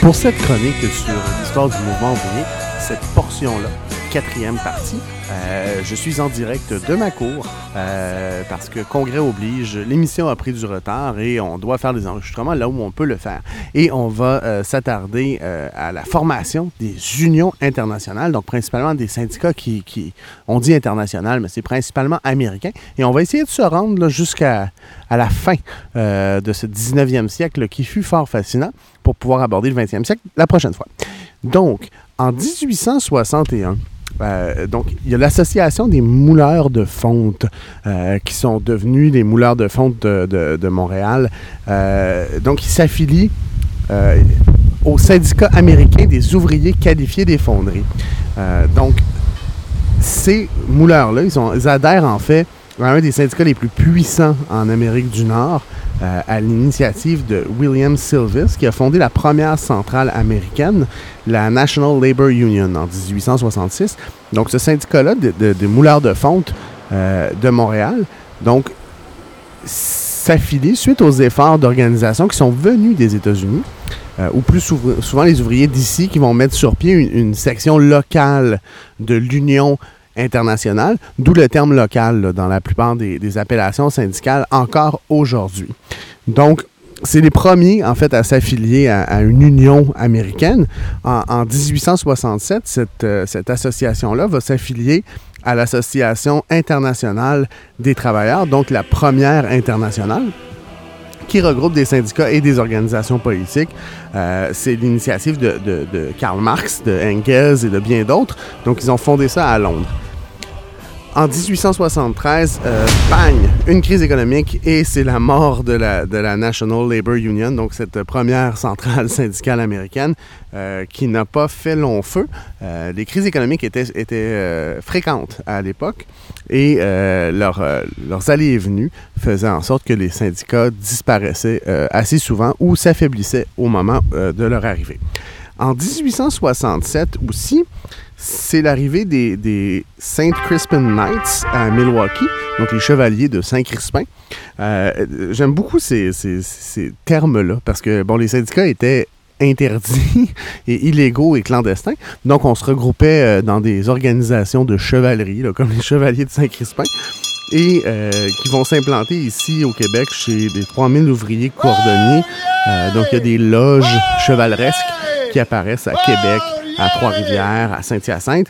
pour cette chronique sur l'histoire du mouvement ouvrier, cette portion-là, quatrième partie, euh, je suis en direct de ma cour euh, parce que congrès oblige, l'émission a pris du retard et on doit faire des enregistrements là où on peut le faire. Et on va euh, s'attarder à la formation des unions internationales, donc principalement des syndicats qui, on dit international, mais c'est principalement américain. Et on va essayer de se rendre jusqu'à à la fin de ce 19e siècle qui fut fort fascinant pour pouvoir aborder le 20e siècle la prochaine fois. Donc, en 1861, euh, donc, il y a l'association des mouleurs de fonte euh, qui sont devenus des mouleurs de fonte de, Montréal. Euh, donc, ils s'affilient au syndicat américain des ouvriers qualifiés des fonderies. Donc, ces mouleurs-là, ils adhèrent en fait à un des syndicats les plus puissants en Amérique du Nord, euh, à l'initiative de William Silvis, qui a fondé la première centrale américaine, la National Labor Union, en 1866. Donc, ce syndicat-là de, de- de mouleurs de fonte euh, de Montréal, donc, s'affilie suite aux efforts d'organisation qui sont venus des États-Unis, euh, ou plus souvent, souvent les ouvriers d'ici qui vont mettre sur pied une, une section locale de l'Union internationale, d'où le terme local dans la plupart des, appellations syndicales encore aujourd'hui. Donc, c'est les premiers, en fait, à s'affilier à, une union américaine. En, en 1867, cette, euh, cette association-là va s'affilier à l'Association internationale des travailleurs, donc la première internationale, qui regroupe des syndicats et des organisations politiques. Euh, c'est l'initiative de- de Karl Marx, de Engels et de bien d'autres. Donc, ils ont fondé ça à Londres. En 1873, euh, bang, une crise économique et c'est la mort de la, National Labor Union, donc cette première centrale syndicale américaine euh, qui n'a pas fait long feu. Euh, les crises économiques étaient, fréquentes à l'époque et leur, leurs allées et venues faisaient en sorte que les syndicats disparaissaient assez souvent ou s'affaiblissaient au moment de leur arrivée. En 1867 aussi, c'est l'arrivée des, des Saint Crispin Knights à Milwaukee, donc les chevaliers de Saint-Crispin. Euh, J'aime beaucoup ces, termes-là parce que bon, les syndicats étaient interdits et illégaux et clandestins. Donc, on se regroupait euh, dans des organisations de chevalerie, comme les chevaliers de Saint-Crispin, et euh, qui vont s'implanter ici au Québec chez des 3000 ouvriers cordonniers. Donc, il y a des loges chevaleresques qui apparaissent à Québec, à Trois-Rivières, à Saint-Hyacinthe.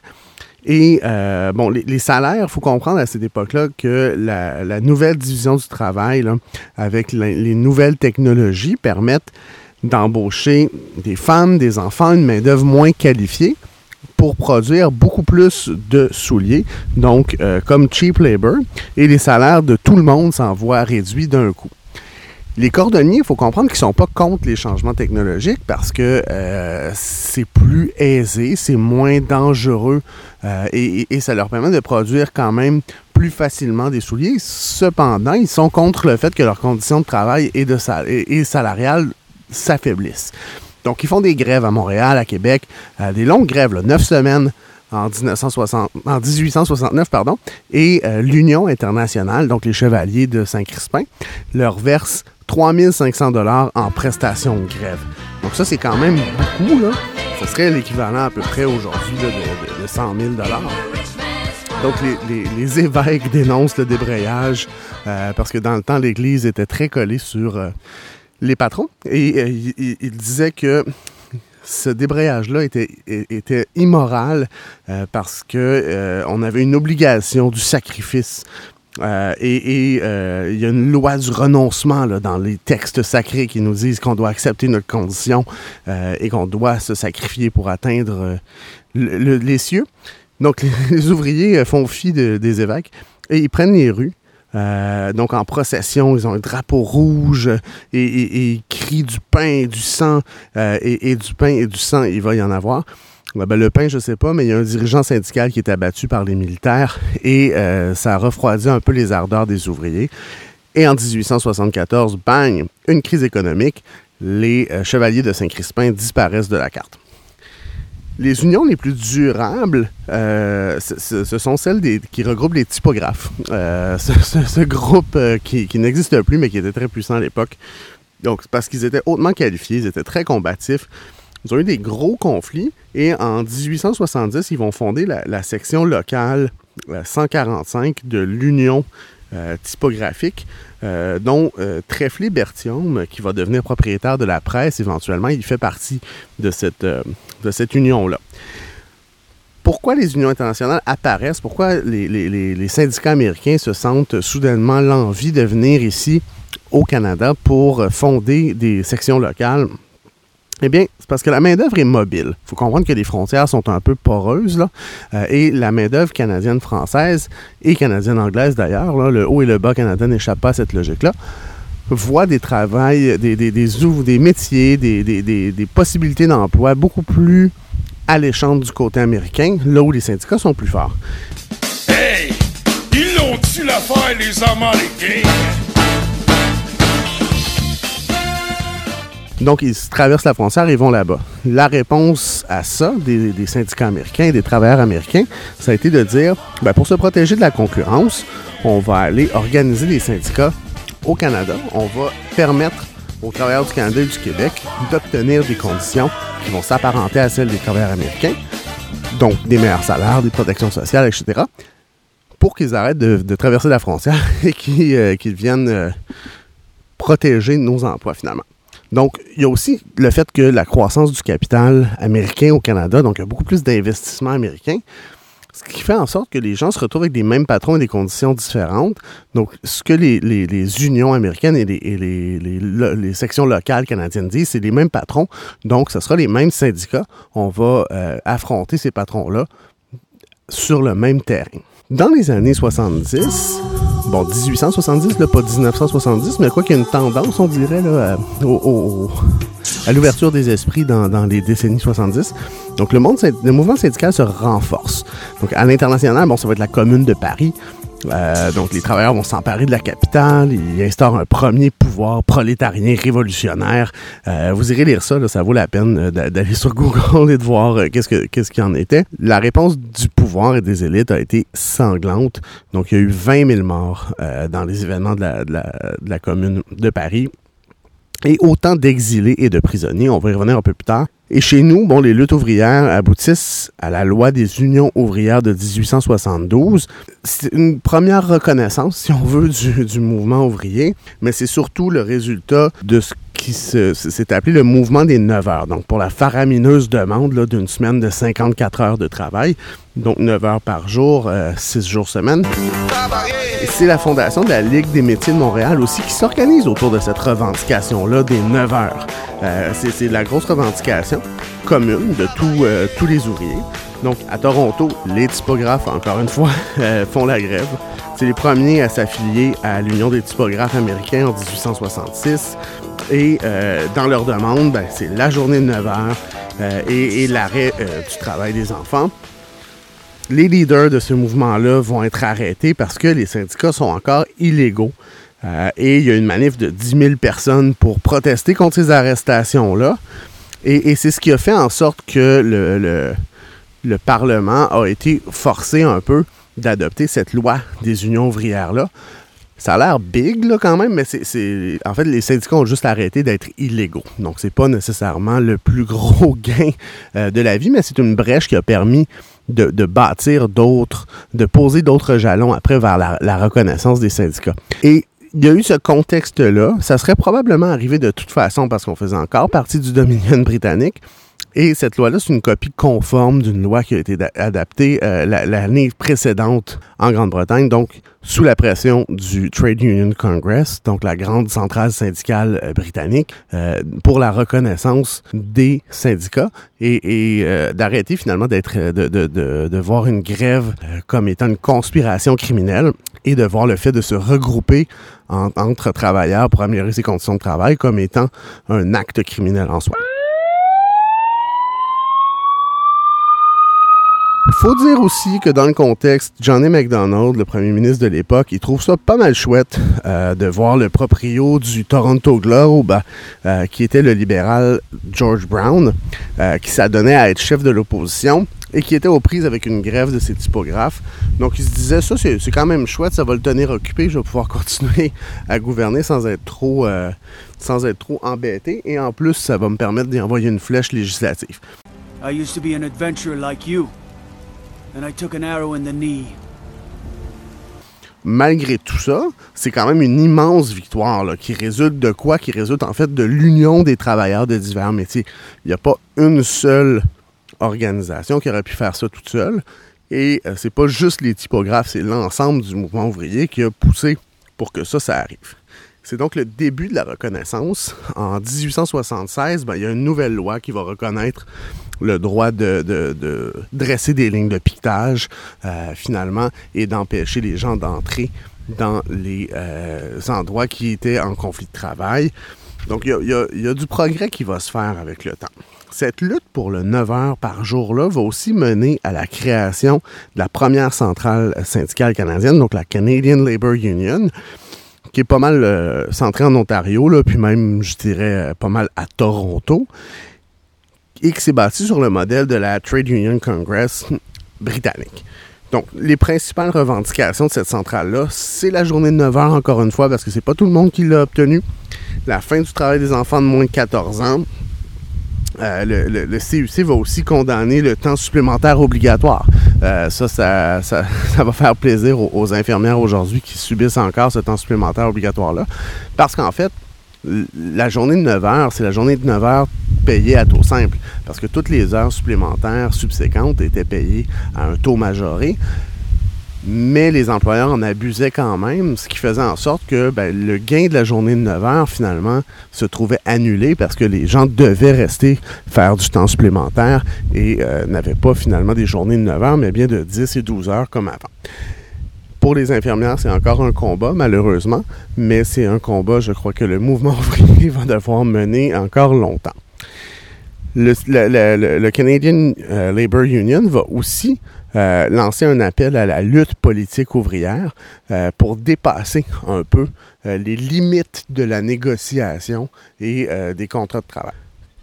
Et euh, bon, les, salaires, il faut comprendre à cette époque-là que la, la nouvelle division du travail, là, avec les nouvelles technologies, permettent d'embaucher des femmes, des enfants, une main-d'œuvre moins qualifiée pour produire beaucoup plus de souliers, donc euh, comme cheap labor, et les salaires de tout le monde s'en voient réduits d'un coup. Les cordonniers, il faut comprendre qu'ils ne sont pas contre les changements technologiques parce que euh, c'est plus aisé, c'est moins dangereux euh, et, ça leur permet de produire quand même plus facilement des souliers. Cependant, ils sont contre le fait que leurs conditions de travail et, de salariales s'affaiblissent. Donc, ils font des grèves à Montréal, à Québec, euh, des longues grèves, là, neuf semaines en, 1960, en 1869, pardon, et euh, l'Union internationale, donc les chevaliers de Saint-Crispin, leur verse 3500 dollars en prestations de grève. Donc ça, c'est quand même beaucoup, là. Ce serait l'équivalent à peu près aujourd'hui de, de- de 100 000 dollars. Donc, les, les- les évêques dénoncent le débrayage euh, parce que dans le temps, l'Église était très collée sur euh, les patrons. Et euh, il- il disait que ce débrayage-là était, était immoral euh, parce que euh, on avait une obligation du sacrifice. Euh, et euh, il y a une loi du renoncement là, dans les textes sacrés qui nous disent qu'on doit accepter notre condition euh, et qu'on doit se sacrifier pour atteindre euh, le- le- les cieux. Donc, les, ouvriers font fi de- des évêques et ils prennent les rues. Euh, donc, en procession, ils ont un drapeau rouge et, et- crient du pain et du sang. euh, et, du pain et du sang, il va y en avoir. Ben, le pain, je sais pas, mais il y a un dirigeant syndical qui est abattu par les militaires et euh, ça a refroidi un peu les ardeurs des ouvriers. Et en 1874, bang, une crise économique, les euh, chevaliers de Saint-Crispin disparaissent de la carte. Les unions les plus durables, euh, ce, sont celles qui regroupent les typographes. ce, groupe qui, qui n'existe plus, mais qui était très puissant à l'époque. Donc, parce qu'ils étaient hautement qualifiés, ils étaient très combatifs. Ils ont eu des gros conflits et en 1870, ils vont fonder la, section locale 145 euh, de l'Union euh, typographique, euh, dont Trefflé Bertium, qui va devenir propriétaire de la presse éventuellement, il fait partie de cette, cette union-là. Pourquoi les unions internationales apparaissent? Pourquoi les syndicats américains se sentent soudainement l'envie de venir ici au Canada pour fonder des sections locales? Eh bien, c'est parce que la main-d'œuvre est mobile. Il faut comprendre que les frontières sont un peu poreuses, là, euh, et la main-d'œuvre canadienne-française et canadienne-anglaise d'ailleurs, le haut et le bas canadien n'échappent pas à cette logique-là, voit des travails, des, métiers, des, des possibilités d'emploi beaucoup plus alléchantes du côté américain, là où les syndicats sont plus forts. Hey! Ils l'ont-tu l'affaire, les Américains? Donc, ils traversent la frontière et vont là-bas. La réponse à ça des, syndicats américains, des travailleurs américains, ça a été de dire, ben, pour se protéger de la concurrence, on va aller organiser des syndicats au Canada. On va permettre aux travailleurs du Canada et du Québec d'obtenir des conditions qui vont s'apparenter à celles des travailleurs américains, donc des meilleurs salaires, des protections sociales, etc., pour qu'ils arrêtent de, traverser la frontière et qu'ils euh, viennent euh, protéger nos emplois finalement. Donc, il y a aussi le fait que la croissance du capital américain au Canada, donc il y a beaucoup plus d'investissements américains, ce qui fait en sorte que les gens se retrouvent avec des mêmes patrons et des conditions différentes. Donc, ce que les, unions américaines et, les, sections locales canadiennes disent, c'est les mêmes patrons. Donc, ce sera les mêmes syndicats. On va euh, affronter ces patrons-là sur le même terrain. Dans les années 70, bon, 1870, là, pas 1970, mais quoi qu'il y ait une tendance, on dirait, là, à, l'ouverture des esprits dans, dans, les décennies 70. Donc, le, monde, le mouvement syndical se renforce. Donc, à l'international, bon, ça va être la Commune de Paris, euh, donc, les travailleurs vont s'emparer de la capitale. Ils instaurent un premier pouvoir prolétarien révolutionnaire. Euh, vous irez lire ça, ça vaut la peine euh, d'aller sur Google et de voir qu'est-ce qu'il en était. La réponse du pouvoir et des élites a été sanglante. Donc, il y a eu 20 000 morts dans les événements de la, de la commune de Paris et autant d'exilés et de prisonniers. On va y revenir un peu plus tard. Et chez nous, bon, les luttes ouvrières aboutissent à la loi des unions ouvrières de 1872. C'est une première reconnaissance, si on veut, du, du mouvement ouvrier, mais c'est surtout le résultat de ce qui s'est appelé le mouvement des 9 heures. Donc, pour la faramineuse demande d'une semaine de 54 heures de travail, donc 9 heures par jour, 6 euh, jours semaine. C'est la fondation de la Ligue des métiers de Montréal aussi qui s'organise autour de cette revendication-là des 9 heures. Euh, c'est la grosse revendication commune de euh, tous les ouvriers. Donc, à Toronto, les typographes, encore une fois, font la grève. C'est les premiers à s'affilier à l'Union des typographes américains en 1866. Et euh, dans leur demande, ben, c'est la journée de 9 heures euh, et, l'arrêt euh, du travail des enfants. Les leaders de ce mouvement-là vont être arrêtés parce que les syndicats sont encore illégaux. et il y a une manif de 10 000 personnes pour protester contre ces arrestations-là. Et, c'est ce qui a fait en sorte que le, le Parlement a été forcé un peu d'adopter cette loi des unions ouvrières-là ça a l'air big là, quand même, mais c'est, en fait les syndicats ont juste arrêté d'être illégaux. Donc c'est pas nécessairement le plus gros gain euh, de la vie, mais c'est une brèche qui a permis de, bâtir d'autres, de poser d'autres jalons après vers la, la reconnaissance des syndicats. Et il y a eu ce contexte-là. Ça serait probablement arrivé de toute façon parce qu'on faisait encore partie du Dominion britannique. Et cette loi-là, c'est une copie conforme d'une loi qui a été adaptée euh, l'année précédente en Grande-Bretagne, donc sous la pression du Trade Union Congress, donc la grande centrale syndicale euh, britannique, euh, pour la reconnaissance des syndicats et, d'arrêter finalement d'être de, voir une grève comme étant une conspiration criminelle et de voir le fait de se regrouper entre travailleurs pour améliorer ses conditions de travail comme étant un acte criminel en soi. Faut dire aussi que dans le contexte, Johnny McDonald, le premier ministre de l'époque, il trouve ça pas mal chouette euh, de voir le proprio du Toronto Globe, euh, qui était le libéral George Brown, euh, qui s'adonnait à être chef de l'opposition et qui était aux prises avec une grève de ses typographes. Donc il se disait, ça c'est quand même chouette, ça va le tenir occupé, je vais pouvoir continuer à gouverner sans être trop, sans être trop embêté, et en plus ça va me permettre d'y envoyer une flèche législative. Malgré tout ça, c'est quand même une immense victoire qui résulte de quoi? Qui résulte en fait de l'union des travailleurs de divers métiers. Il n'y a pas une seule organisation qui aurait pu faire ça toute seule. Et euh, c'est pas juste les typographes, c'est l'ensemble du mouvement ouvrier qui a poussé pour que ça, ça arrive. C'est donc le début de la reconnaissance. En 1876, ben, il y a une nouvelle loi qui va reconnaître le droit de, dresser des lignes de piquetage, euh, finalement, et d'empêcher les gens d'entrer dans les euh, endroits qui étaient en conflit de travail. Donc, il y, a, du progrès qui va se faire avec le temps. Cette lutte pour le 9 heures par jour-là va aussi mener à la création de la première centrale syndicale canadienne, donc la Canadian Labour Union, qui est pas mal euh, centrée en Ontario, là, puis même, je dirais, pas mal à Toronto et qui s'est bâti sur le modèle de la Trade Union Congress britannique. Donc, les principales revendications de cette centrale-là, c'est la journée de 9 heures, encore une fois, parce que c'est pas tout le monde qui l'a obtenu. La fin du travail des enfants de moins de 14 ans. Euh, le, CUC va aussi condamner le temps supplémentaire obligatoire. Euh, ça, ça, ça, va faire plaisir aux, aux infirmières aujourd'hui qui subissent encore ce temps supplémentaire obligatoire-là. Parce qu'en fait, la journée de 9 heures, c'est la journée de 9 heures payée à taux simple, parce que toutes les heures supplémentaires subséquentes étaient payées à un taux majoré. Mais les employeurs en abusaient quand même, ce qui faisait en sorte que ben, le gain de la journée de 9 heures, finalement, se trouvait annulé parce que les gens devaient rester faire du temps supplémentaire et euh, n'avaient pas finalement des journées de 9 heures, mais bien de 10 et 12 heures comme avant. Pour les infirmières, c'est encore un combat, malheureusement, mais c'est un combat, je crois que le mouvement ouvrier va devoir mener encore longtemps. Le, Canadian euh, Labour Union va aussi euh, lancer un appel à la lutte politique ouvrière euh, pour dépasser un peu les limites de la négociation et des contrats de travail.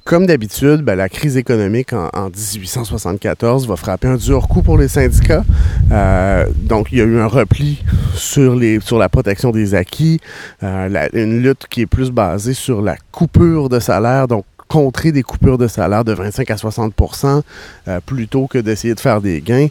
Comme d'habitude, ben, la crise économique en, 1874 va frapper un dur coup pour les syndicats. Euh, donc, il y a eu un repli sur, la protection des acquis, euh, une lutte qui est plus basée sur la coupure de salaire, contrer des coupures de salaire de 25 à 60% euh, plutôt que d'essayer de faire des gains.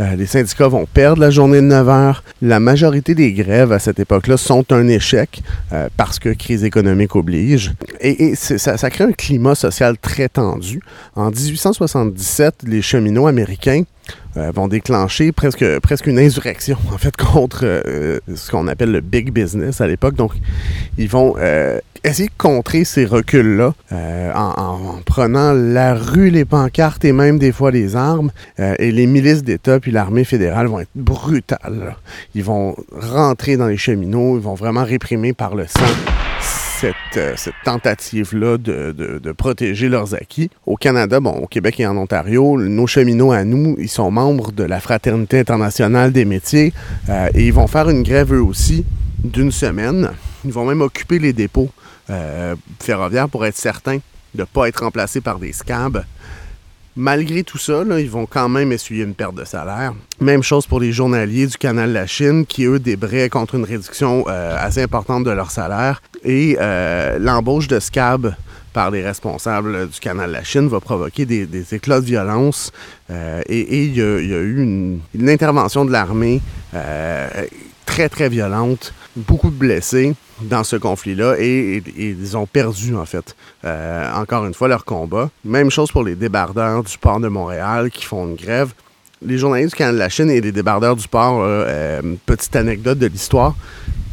Euh, les syndicats vont perdre la journée de 9 heures. La majorité des grèves à cette époque-là sont un échec euh, parce que crise économique oblige. Et, ça, crée un climat social très tendu. En 1877, les cheminots américains euh, vont déclencher presque, presque une insurrection, en fait, contre ce qu'on appelle le big business à l'époque. Donc, ils vont essayer de contrer ces reculs-là en, prenant la rue, les pancartes et même des fois les armes. et les milices d'État puis l'armée fédérale vont être brutales. Ils vont rentrer dans les cheminots, ils vont vraiment réprimer par le sang euh, cette, tentative-là de, protéger leurs acquis. Au Canada, bon, au Québec et en Ontario, nos cheminots à nous, ils sont membres de la Fraternité internationale des métiers euh, et ils vont faire une grève eux aussi d'une semaine. Ils vont même occuper les dépôts euh, ferroviaires pour être certains de ne pas être remplacés par des scabs. Malgré tout ça, ils vont quand même essuyer une perte de salaire. Même chose pour les journaliers du canal de la Chine, qui eux débraient contre une réduction euh, assez importante de leur salaire. Et euh, l'embauche de SCAB par les responsables du canal de la Chine va provoquer des, éclats de violence. Et il y, a eu une intervention de l'armée très, très violente, beaucoup de blessés dans ce conflit-là et, ils ont perdu, en fait, euh, encore une fois, leur combat. Même chose pour les débardeurs du port de Montréal qui font une grève. Les journalistes du Canada de la Chine et les débardeurs du port, euh, petite anecdote de l'histoire,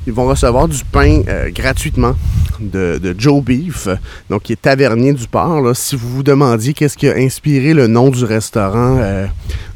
ils vont recevoir du pain euh, gratuitement de, Joe Beef, donc qui est tavernier du port. Si vous vous demandiez qu'est-ce qui a inspiré le nom du restaurant euh,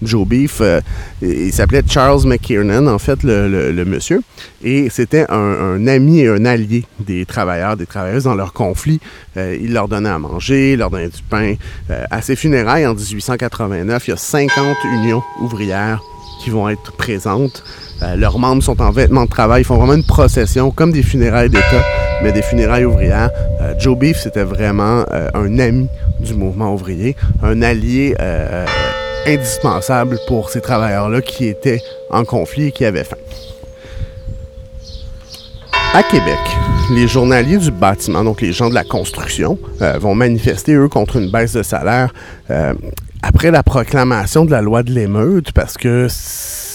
Joe Beef, euh, il s'appelait Charles McKiernan, en fait, le, monsieur. Et c'était un, un ami et un allié des travailleurs, des travailleuses dans leur conflit. Il leur donnait à manger, il leur donnait du pain. À ses funérailles en 1889, il y a 50 unions ouvrières qui vont être présentes. Euh, leurs membres sont en vêtements de travail, ils font vraiment une procession, comme des funérailles d'État, mais des funérailles ouvrières. Euh, Joe Beef, c'était vraiment euh, un ami du mouvement ouvrier, un allié indispensable pour ces travailleurs-là qui étaient en conflit et qui avaient faim. À Québec, les journaliers du bâtiment, donc les gens de la construction, vont manifester, eux, contre une baisse de salaire après la proclamation de la loi de l'émeute, parce que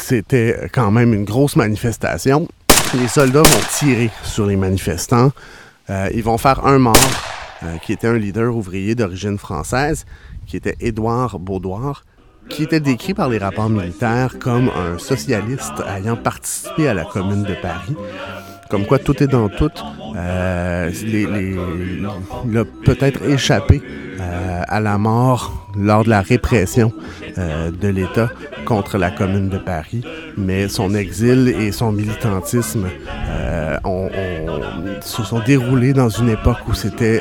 c'était quand même une grosse manifestation. Les soldats vont tirer sur les manifestants. Euh, ils vont faire un mort, euh, qui était un leader ouvrier d'origine française, qui était Édouard Baudoir, qui était décrit par les rapports militaires comme un socialiste ayant participé à la Commune de Paris. Comme quoi tout est dans tout. Euh, il a peut-être échappé euh, à la mort lors de la répression euh, de l'État contre la Commune de Paris, mais son exil et son militantisme ont- ont- se sont déroulés dans une époque où c'était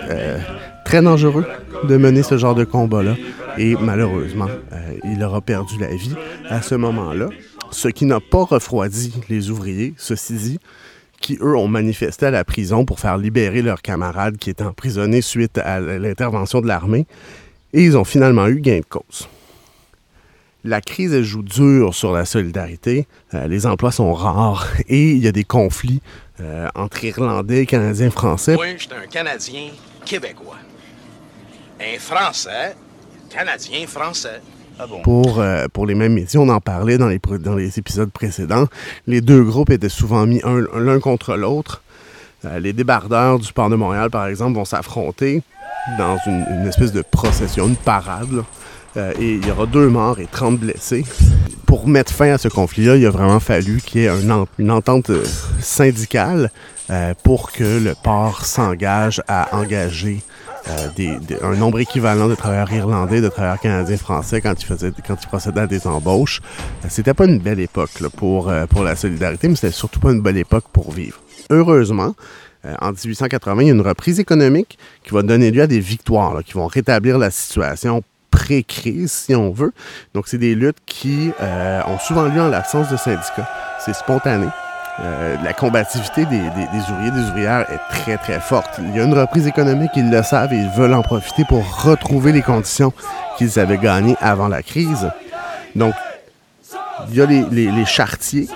très dangereux de mener ce genre de combat-là. Et malheureusement, il aura perdu la vie à ce moment-là. Ce qui n'a pas refroidi les ouvriers, ceci dit, qui, eux, ont manifesté à la prison pour faire libérer leurs camarades qui étaient emprisonnés suite à l'intervention de l'armée. Et ils ont finalement eu gain de cause. La crise joue dur sur la solidarité. Euh, les emplois sont rares et il y a des conflits euh, entre Irlandais, Canadiens, Français. Moi, un Canadien québécois. Un Français, Canadien français. Ah pour, euh, pour les mêmes métiers. On en parlait dans les, dans les épisodes précédents. Les deux groupes étaient souvent mis un- l'un contre l'autre. Euh, les débardeurs du port de Montréal, par exemple, vont s'affronter dans une, espèce de procession, une parade. Euh, et il y aura deux morts et 30 blessés. Pour mettre fin à ce conflit-là, il a vraiment fallu qu'il y ait une entente syndicale pour que le port s'engage à engager euh, des- des- un nombre équivalent de travailleurs irlandais, de travailleurs canadiens, français quand ils, faisaient, quand ils procédaient à des embauches. Euh, C'était pas une belle époque là, pour, euh, pour la solidarité, mais c'était surtout pas une belle époque pour vivre. Heureusement, en 1880, il y a une reprise économique qui va donner lieu à des victoires, là, qui vont rétablir la situation pré-crise, si on veut. Donc, c'est des luttes qui euh, ont souvent lieu en l'absence de syndicats. C'est spontané. Euh, la combativité des, des- des ouvriers, des ouvrières est très, très forte. Il y a une reprise économique, ils le savent et ils veulent en profiter pour retrouver les conditions qu'ils avaient gagnées avant la crise. Donc, il y a les, les- charretiers,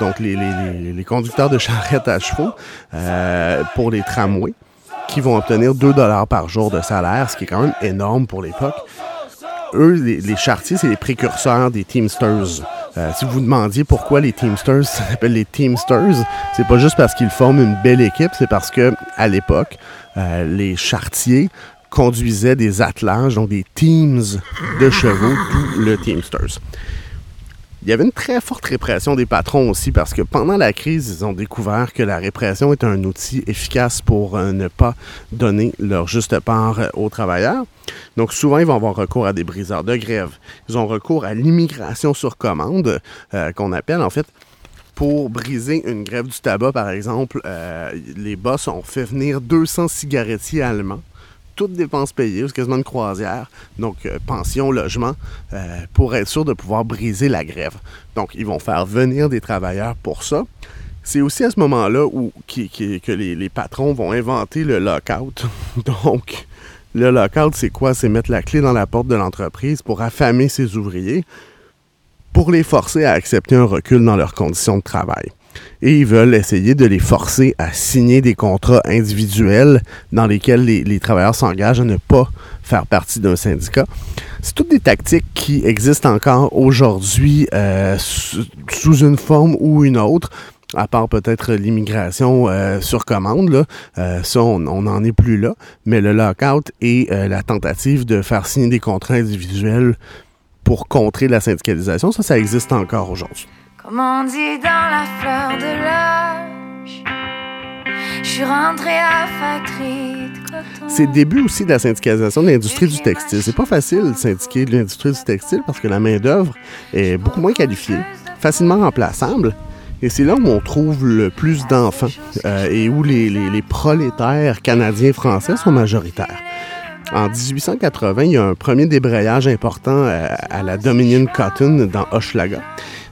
donc les, conducteurs de charrettes à chevaux euh, pour les tramways, qui vont obtenir 2 dollars par jour de salaire, ce qui est quand même énorme pour l'époque. Eux, les, charretiers, c'est les précurseurs des Teamsters. Euh, si vous vous demandiez pourquoi les Teamsters s'appellent les Teamsters, c'est pas juste parce qu'ils forment une belle équipe, c'est parce que à l'époque, euh, les charretiers conduisaient des attelages, donc des teams de chevaux, d'où le Teamsters. Il y avait une très forte répression des patrons aussi parce que pendant la crise, ils ont découvert que la répression est un outil efficace pour euh, ne pas donner leur juste part euh, aux travailleurs. Donc souvent, ils vont avoir recours à des briseurs de grève. Ils ont recours à l'immigration sur commande, euh, qu'on appelle en fait pour briser une grève du tabac, par exemple, les boss ont fait venir 200 cigarettiers allemands toutes dépenses payées, c'est quasiment une croisière, donc euh, pension, logement, euh, pour être sûr de pouvoir briser la grève. Donc, ils vont faire venir des travailleurs pour ça. C'est aussi à ce moment-là que les, les patrons vont inventer le lockout. Donc, le lockout, c'est quoi? C'est mettre la clé dans la porte de l'entreprise pour affamer ses ouvriers, pour les forcer à accepter un recul dans leurs conditions de travail et ils veulent essayer de les forcer à signer des contrats individuels dans lesquels les, travailleurs s'engagent à ne pas faire partie d'un syndicat. C'est toutes des tactiques qui existent encore aujourd'hui euh, sous, une forme ou une autre. À part peut-être l'immigration euh, sur commande, là. Euh, ça, on n'en est plus là. Mais le lockout et la tentative de faire signer des contrats individuels pour contrer la syndicalisation, ça, ça existe encore aujourd'hui. Comme on dit dans la fleur de l'âge, je suis rentrée à factory de coton. C'est le début aussi de la syndicalisation de l'industrie du textile. C'est pas facile de syndiquer de l'industrie du textile parce que la main-d'œuvre est beaucoup moins qualifiée, facilement remplaçable. Et c'est là où on trouve le plus d'enfants euh, et où les, les- les prolétaires canadiens-français sont majoritaires. En 1880, il y a un premier débrayage important euh, à la Dominion Cotton dans Hochelaga.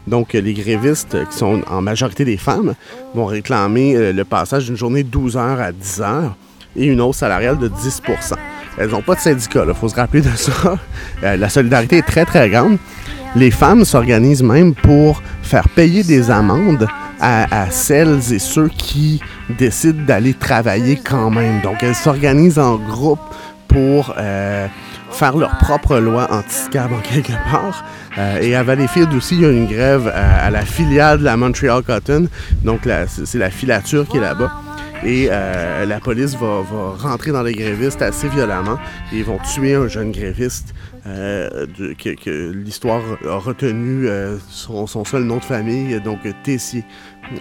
Donc, euh, les grévistes, qui sont en majorité des femmes, vont réclamer euh, le passage d'une journée de 12 heures à 10 heures et une hausse salariale de 10% Elles n'ont pas de syndicat, il faut se rappeler de ça. Euh, la solidarité est très, très grande. Les femmes s'organisent même pour faire payer des amendes à, celles et ceux qui décident d'aller travailler quand même. Donc, elles s'organisent en groupe pour faire leur propre loi anti-scab en quelque part. Euh, et à Valleyfield aussi, il y a une grève à, à la filiale de la Montreal Cotton. Donc, c'est la filature qui est là-bas. Et euh, la police va, rentrer dans les grévistes assez violemment. Ils vont tuer un jeune gréviste euh, que, l'histoire a retenu euh, son, seul nom de famille, donc Tessier,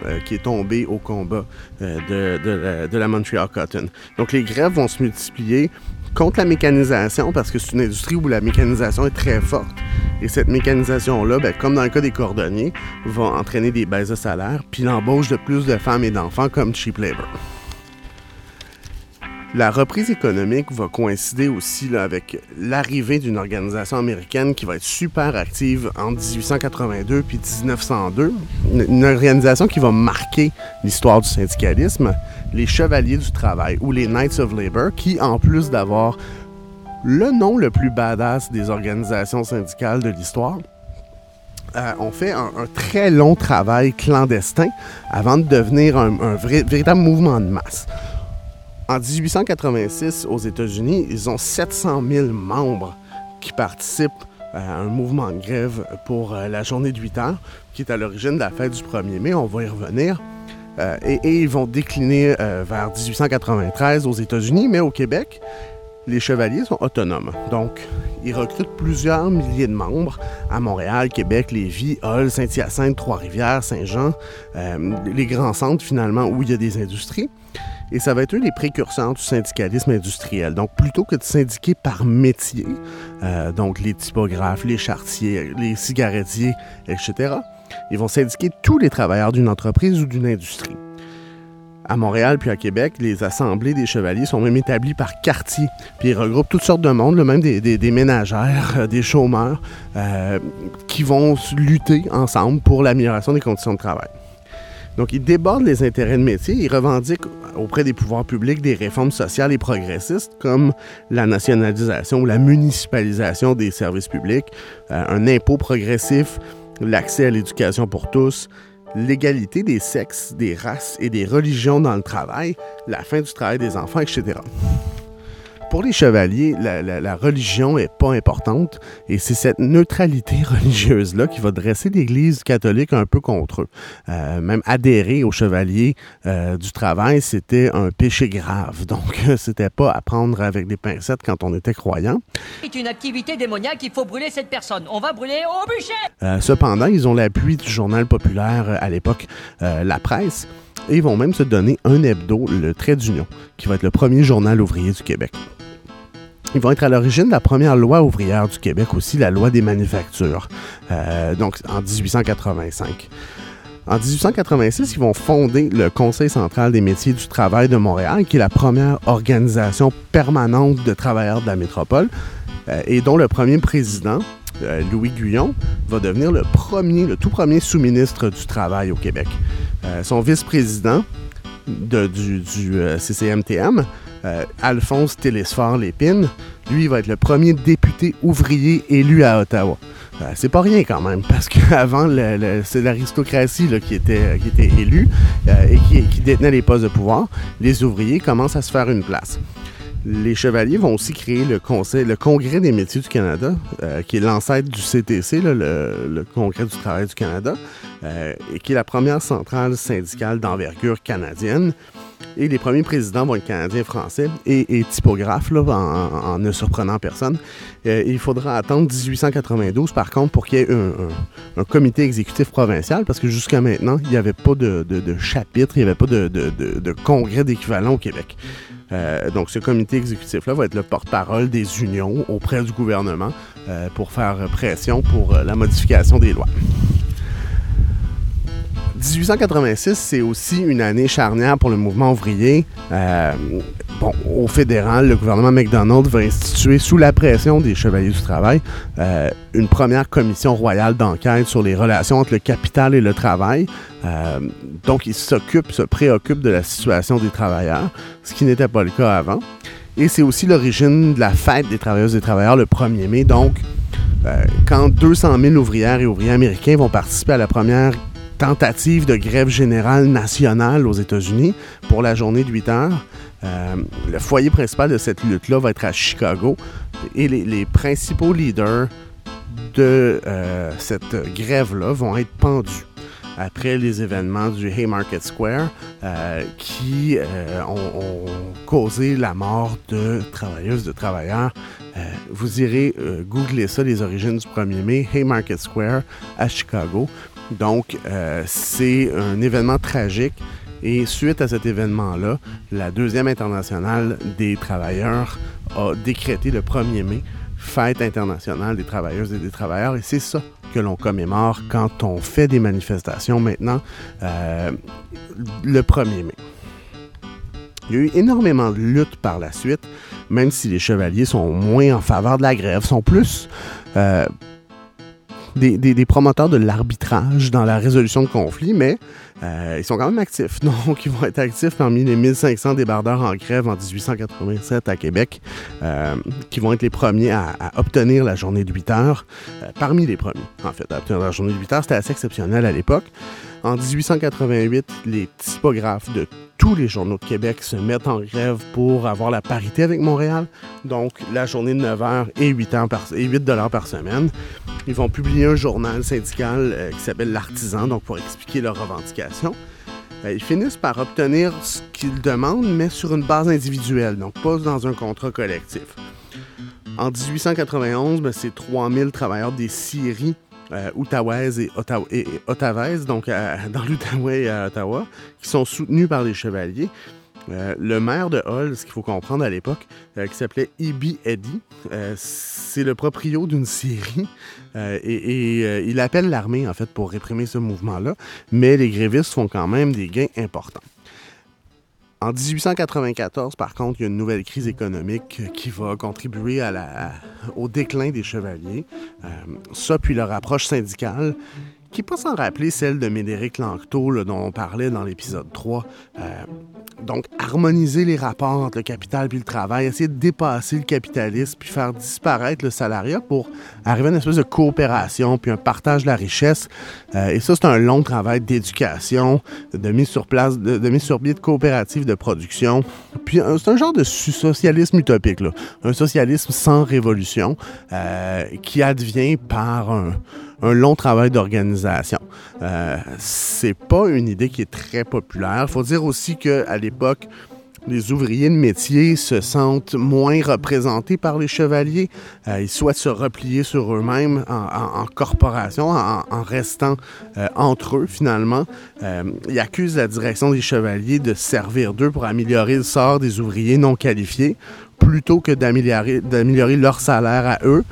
euh, qui est tombé au combat euh, de la Montreal Cotton. Donc les grèves vont se multiplier contre la mécanisation parce que c'est une industrie où la mécanisation est très forte. Et cette mécanisation-là, ben, comme dans le cas des cordonniers, va entraîner des baisses de salaire, puis l'embauche de plus de femmes et d'enfants comme cheap labor. La reprise économique va coïncider aussi avec l'arrivée d'une organisation américaine qui va être super active en 1882 puis 1902. Une organisation qui va marquer l'histoire du syndicalisme, les Chevaliers du Travail ou les Knights of Labor, qui, en plus d'avoir le nom le plus badass des organisations syndicales de l'histoire, euh, ont fait un, très long travail clandestin avant de devenir un, véritable mouvement de masse. En 1886, aux États-Unis, ils ont 700 000 membres qui participent à un mouvement de grève pour euh, la journée de 8 heures, qui est à l'origine de la fête du 1er mai. On va y revenir. Euh, et, ils vont décliner euh, vers 1893 aux États-Unis, mais au Québec, les chevaliers sont autonomes. Donc, ils recrutent plusieurs milliers de membres à Montréal, Québec, Lévis, Hull, Saint-Hyacinthe, Trois-Rivières, Saint-Jean, euh, les grands centres finalement où il y a des industries. Et ça va être eux les précurseurs du syndicalisme industriel. Donc, plutôt que de syndiquer par métier, euh, donc les typographes, les chartiers, les cigarettiers, etc., ils vont syndiquer tous les travailleurs d'une entreprise ou d'une industrie. À Montréal puis à Québec, les assemblées des chevaliers sont même établies par quartier. Puis ils regroupent toutes sortes de monde, même des, des- ménagères, euh, des chômeurs, euh, qui vont lutter ensemble pour l'amélioration des conditions de travail. Donc, ils débordent les intérêts de métier. Ils revendiquent auprès des pouvoirs publics des réformes sociales et progressistes comme la nationalisation ou la municipalisation des services publics, euh, un impôt progressif, l'accès à l'éducation pour tous, l'égalité des sexes, des races et des religions dans le travail, la fin du travail des enfants, etc. Pour les chevaliers, la, la- la religion est pas importante et c'est cette neutralité religieuse-là qui va dresser l'Église catholique un peu contre eux. Euh, même adhérer aux chevaliers euh, du travail, c'était un péché grave. Donc, c'était pas à prendre avec des pincettes quand on était croyant. C'est une activité démoniaque, il faut brûler cette personne. On va brûler au bûcher Euh, cependant, ils ont l'appui du journal populaire à l'époque, La Presse, et ils vont même se donner un hebdo, le Trait d'Union, qui va être le premier journal ouvrier du Québec. Ils vont être à l'origine de la première loi ouvrière du Québec aussi, la loi des manufactures, euh, donc en 1885. En 1886, ils vont fonder le Conseil central des métiers du travail de Montréal, qui est la première organisation permanente de travailleurs de la métropole, et dont le premier président, euh, Louis Guyon, va devenir le premier, le tout premier sous-ministre du Travail au Québec. Euh, son vice-président de- du, euh, CCMTM, euh, Alphonse Télésphore Lépine, lui, va être le premier député ouvrier élu à Ottawa. Euh, c'est pas rien quand même, parce qu'avant, c'est l'aristocratie qui, était, qui était élue euh, et qui détenait les postes de pouvoir. Les ouvriers commencent à se faire une place. Les chevaliers vont aussi créer le conseil, le Congrès des métiers du Canada, euh, qui est l'ancêtre du CTC, le, Congrès du travail du Canada, euh, et qui est la première centrale syndicale d'envergure canadienne. Et les premiers présidents vont être canadiens français et, typographes, en, ne surprenant personne. Euh, il faudra attendre 1892, par contre, pour qu'il y ait un, comité exécutif provincial, parce que jusqu'à maintenant, il n'y avait pas de, chapitre, il n'y avait pas de, congrès d'équivalent au Québec. Euh, donc, ce comité exécutif-là va être le porte-parole des unions auprès du gouvernement euh, pour faire pression pour la modification des lois. 1886, c'est aussi une année charnière pour le mouvement ouvrier. Euh, bon, au fédéral, le gouvernement McDonald va instituer, sous la pression des Chevaliers du Travail, euh, une première commission royale d'enquête sur les relations entre le capital et le travail. Euh, donc, il s'occupe, se préoccupe de la situation des travailleurs, ce qui n'était pas le cas avant. Et c'est aussi l'origine de la fête des travailleuses et travailleurs le 1er mai. Donc, quand 200 000 ouvrières et ouvriers américains vont participer à la première tentative de grève générale nationale aux États-Unis pour la journée de 8 heures. Euh, le foyer principal de cette lutte-là va être à Chicago et les, principaux leaders de euh, cette grève-là vont être pendus après les événements du Haymarket Square euh, qui ont, causé la mort de travailleuses, de travailleurs. vous irez googler ça, les origines du 1er mai, Haymarket Square à Chicago. Donc, euh, c'est un événement tragique. Et suite à cet événement-là, la deuxième internationale des travailleurs a décrété le 1er mai fête internationale des travailleuses et des travailleurs. Et c'est ça que l'on commémore quand on fait des manifestations maintenant euh, le 1er mai. Il y a eu énormément de luttes par la suite, même si les chevaliers sont moins en faveur de la grève, sont plus euh, des, promoteurs de l'arbitrage dans la résolution de conflits, mais euh, ils sont quand même actifs. Donc, ils vont être actifs parmi les 1500 débardeurs en grève en 1887 à Québec, euh, qui vont être les premiers à, obtenir la journée de 8 heures. Euh, parmi les premiers, en fait, à obtenir la journée de 8 heures. C'était assez exceptionnel à l'époque. En 1888, les typographes de tous les journaux de Québec se mettent en grève pour avoir la parité avec Montréal. Donc, la journée de 9 heures et 8, par, et 8 par semaine. Ils vont publier un journal syndical qui s'appelle L'Artisan, donc pour expliquer leurs revendications. Euh, ils finissent par obtenir ce qu'ils demandent, mais sur une base individuelle, donc pas dans un contrat collectif. En 1891, ben, c'est 3000 travailleurs des scieries euh, et, Ottawa, donc dans l'Outaouais et à Ottawa, qui sont soutenus par les chevaliers. Euh, le maire de Hull, ce qu'il faut comprendre à l'époque, euh, qui s'appelait Ibi Eddy, c'est le proprio d'une série et, il appelle l'armée en fait pour réprimer ce mouvement-là, mais les grévistes font quand même des gains importants. En 1894, par contre, il y a une nouvelle crise économique qui va contribuer au déclin des chevaliers. Euh, ça, puis leur approche syndicale qui pas sans rappeler celle de Médéric Lanctot, dont on parlait dans l'épisode 3. Euh, donc, harmoniser les rapports entre le capital et le travail, essayer de dépasser le capitalisme, puis faire disparaître le salariat pour arriver à une espèce de coopération, puis un partage de la richesse. Euh, et ça, c'est un long travail d'éducation, de mise sur place, de, mise sur pied de coopératives de production. Puis, c'est un genre de socialisme utopique, là. un socialisme sans révolution, euh, qui advient par un un long travail d'organisation. Euh, c'est pas une idée qui est très populaire. Il faut dire aussi qu'à l'époque, les ouvriers de métier se sentent moins représentés par les chevaliers. Euh, ils souhaitent se replier sur eux-mêmes en, corporation, en, restant euh, entre eux finalement. Euh, ils accusent la direction des chevaliers de servir d'eux pour améliorer le sort des ouvriers non qualifiés plutôt que d'améliorer leur salaire à eux.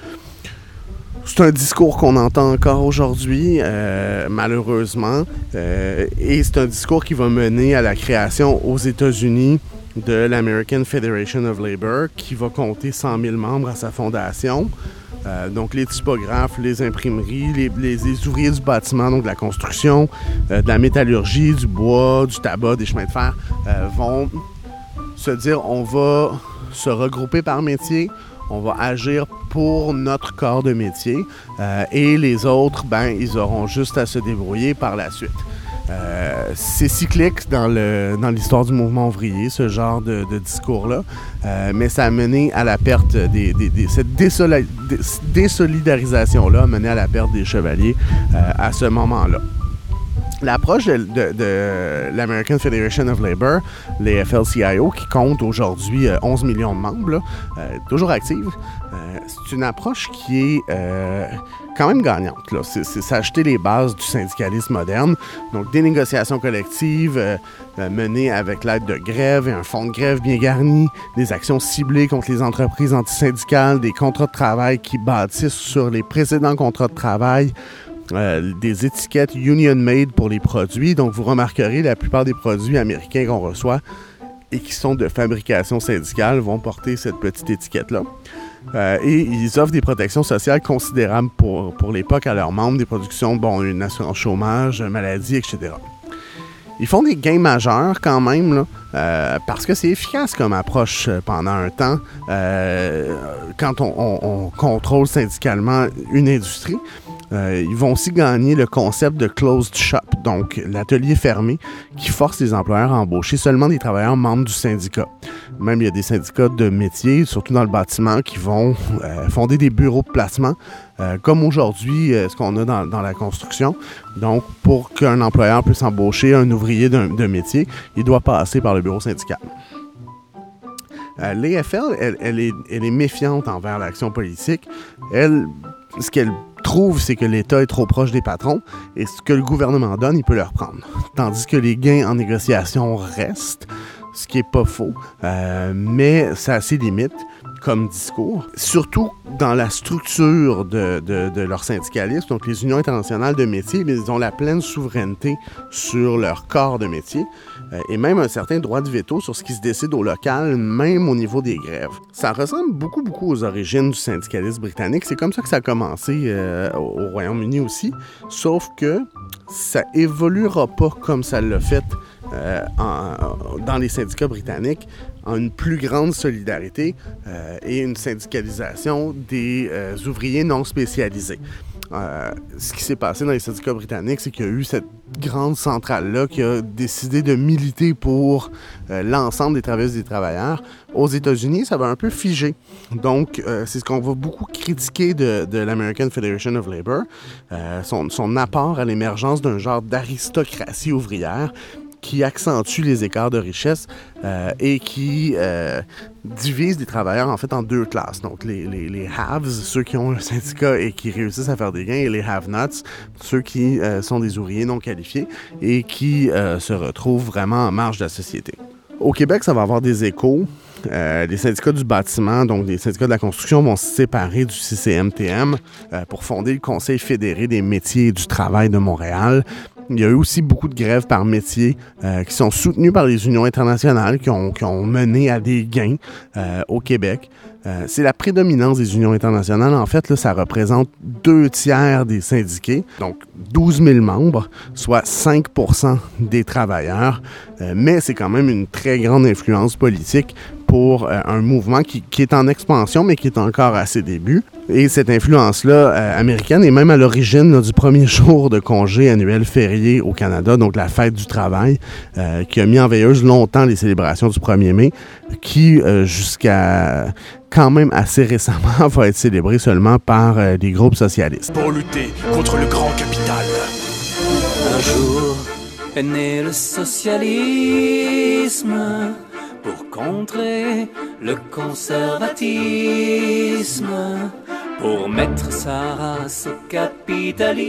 C'est un discours qu'on entend encore aujourd'hui, euh, malheureusement, euh, et c'est un discours qui va mener à la création aux États-Unis de l'American Federation of Labor, qui va compter 100 000 membres à sa fondation. Euh, donc les typographes, les imprimeries, les, ouvriers du bâtiment, donc de la construction, de la métallurgie, du bois, du tabac, des chemins de fer, vont se dire on va se regrouper par métier, on va agir pour notre corps de métier euh, et les autres, ben, ils auront juste à se débrouiller par la suite. Euh, c'est cyclique dans, l'histoire du mouvement ouvrier, ce genre de, discours-là, euh, mais ça a mené à la perte des, cette désolidarisation-là a mené à la perte des chevaliers à ce moment-là. L'approche de, de- l'American Federation of Labor, les FLCIO, qui compte aujourd'hui euh, 11 millions de membres, là, euh, toujours active, euh, c'est une approche qui est euh, quand même gagnante. C'est s'acheter les bases du syndicalisme moderne. Donc, des négociations collectives euh, euh, menées avec l'aide de grève et un fonds de grève bien garni, des actions ciblées contre les entreprises antisyndicales, des contrats de travail qui bâtissent sur les précédents contrats de travail, euh, des étiquettes Union Made pour les produits. Donc, vous remarquerez, la plupart des produits américains qu'on reçoit et qui sont de fabrication syndicale vont porter cette petite étiquette-là. Euh, et ils offrent des protections sociales considérables pour, pour l'époque à leurs membres, des productions, bon, une assurance chômage, maladie, etc. Ils font des gains majeurs quand même, là, euh, parce que c'est efficace comme approche euh, pendant un temps euh, quand on, on- on contrôle syndicalement une industrie. Ils vont aussi gagner le concept de closed shop, donc l'atelier fermé, qui force les employeurs à embaucher seulement des travailleurs membres du syndicat. Même il y a des syndicats de métiers, surtout dans le bâtiment, qui vont fonder des bureaux de placement, comme aujourd'hui ce qu'on a dans, dans la construction. Donc, pour qu'un employeur puisse embaucher un ouvrier de métier, il doit passer par le bureau syndical. Euh, L'EFL, elle, est, méfiante envers l'action politique. Elle, ce qu'elle trouve, c'est que l'État est trop proche des patrons et ce que le gouvernement donne, il peut leur prendre. Tandis que les gains en négociation restent, ce qui est pas faux, euh, mais ça a ses limites comme discours, surtout dans la structure de, leur syndicalisme. Donc, les unions internationales de métier, bien, ils ont la pleine souveraineté sur leur corps de métier euh, et même un certain droit de veto sur ce qui se décide au local, même au niveau des grèves. Ça ressemble beaucoup, beaucoup aux origines du syndicalisme britannique. C'est comme ça que ça a commencé euh, au au Royaume-Uni aussi, sauf que ça évoluera pas comme ça l'a fait euh, dans les syndicats britanniques une plus grande solidarité euh, et une syndicalisation des euh, ouvriers non spécialisés. Euh, ce qui s'est passé dans les syndicats britanniques, c'est qu'il y a eu cette grande centrale-là qui a décidé de militer pour l'ensemble des travailleuses et travailleurs. Aux États-Unis, ça va un peu figer. Donc, c'est ce qu'on va beaucoup critiquer de, l'American Federation of Labor, son apport à l'émergence d'un genre d'aristocratie ouvrière qui accentue les écarts de richesse euh, et qui euh, divise les travailleurs en fait en deux classes. Donc les, les, haves, ceux qui ont un syndicat et qui réussissent à faire des gains, et les have-nots, ceux qui euh, sont des ouvriers non qualifiés et qui euh, se retrouvent vraiment en marge de la société. Au Québec, ça va avoir des échos. Les syndicats du bâtiment, donc les syndicats de la construction, vont se séparer du CCMTM pour fonder le Conseil fédéré des métiers et du travail de Montréal. Il y a eu aussi beaucoup de grèves par métier euh, qui sont soutenues par les unions internationales qui ont, qui ont mené à des gains euh, au Québec. Euh, c'est la prédominance des unions internationales. En fait, là, ça représente deux tiers des syndiqués, donc 12 000 membres, soit 5 des travailleurs. Mais c'est quand même une très grande influence politique pour un mouvement qui, qui est en expansion, mais qui est encore à ses débuts. Et cette influence-là euh, américaine est même à l'origine du premier jour de congé annuel férié au Canada, donc la fête du travail, euh, qui a mis en veilleuse longtemps les célébrations du 1er mai, qui, euh, jusqu'à quand même assez récemment, va être célébrée seulement par euh, des groupes socialistes. Pour lutter contre le grand capital. Un jour est né le socialisme pour contrer le conservatisme, pour mettre sa race au capitalisme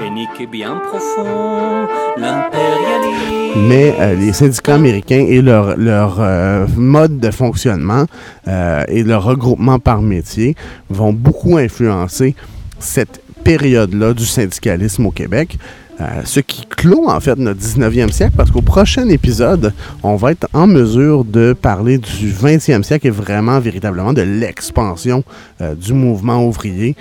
et niquer bien profond l'impérialisme. Mais euh, les syndicats américains et leur, leur euh, mode de fonctionnement euh, et leur regroupement par métier vont beaucoup influencer cette période-là du syndicalisme au Québec. Euh, ce qui clôt en fait notre 19e siècle parce qu'au prochain épisode, on va être en mesure de parler du 20e siècle et vraiment véritablement de l'expansion euh, du mouvement ouvrier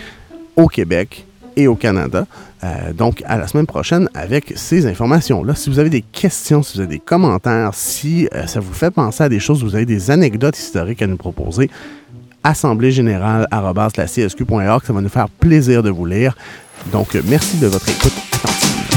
au Québec et au Canada. Euh, donc, à la semaine prochaine avec ces informations-là. Si vous avez des questions, si vous avez des commentaires, si ça vous fait penser à des choses, vous avez des anecdotes historiques à nous proposer, assemblée générale csq.org, ça va nous faire plaisir de vous lire. Donc, merci de votre écoute attentive.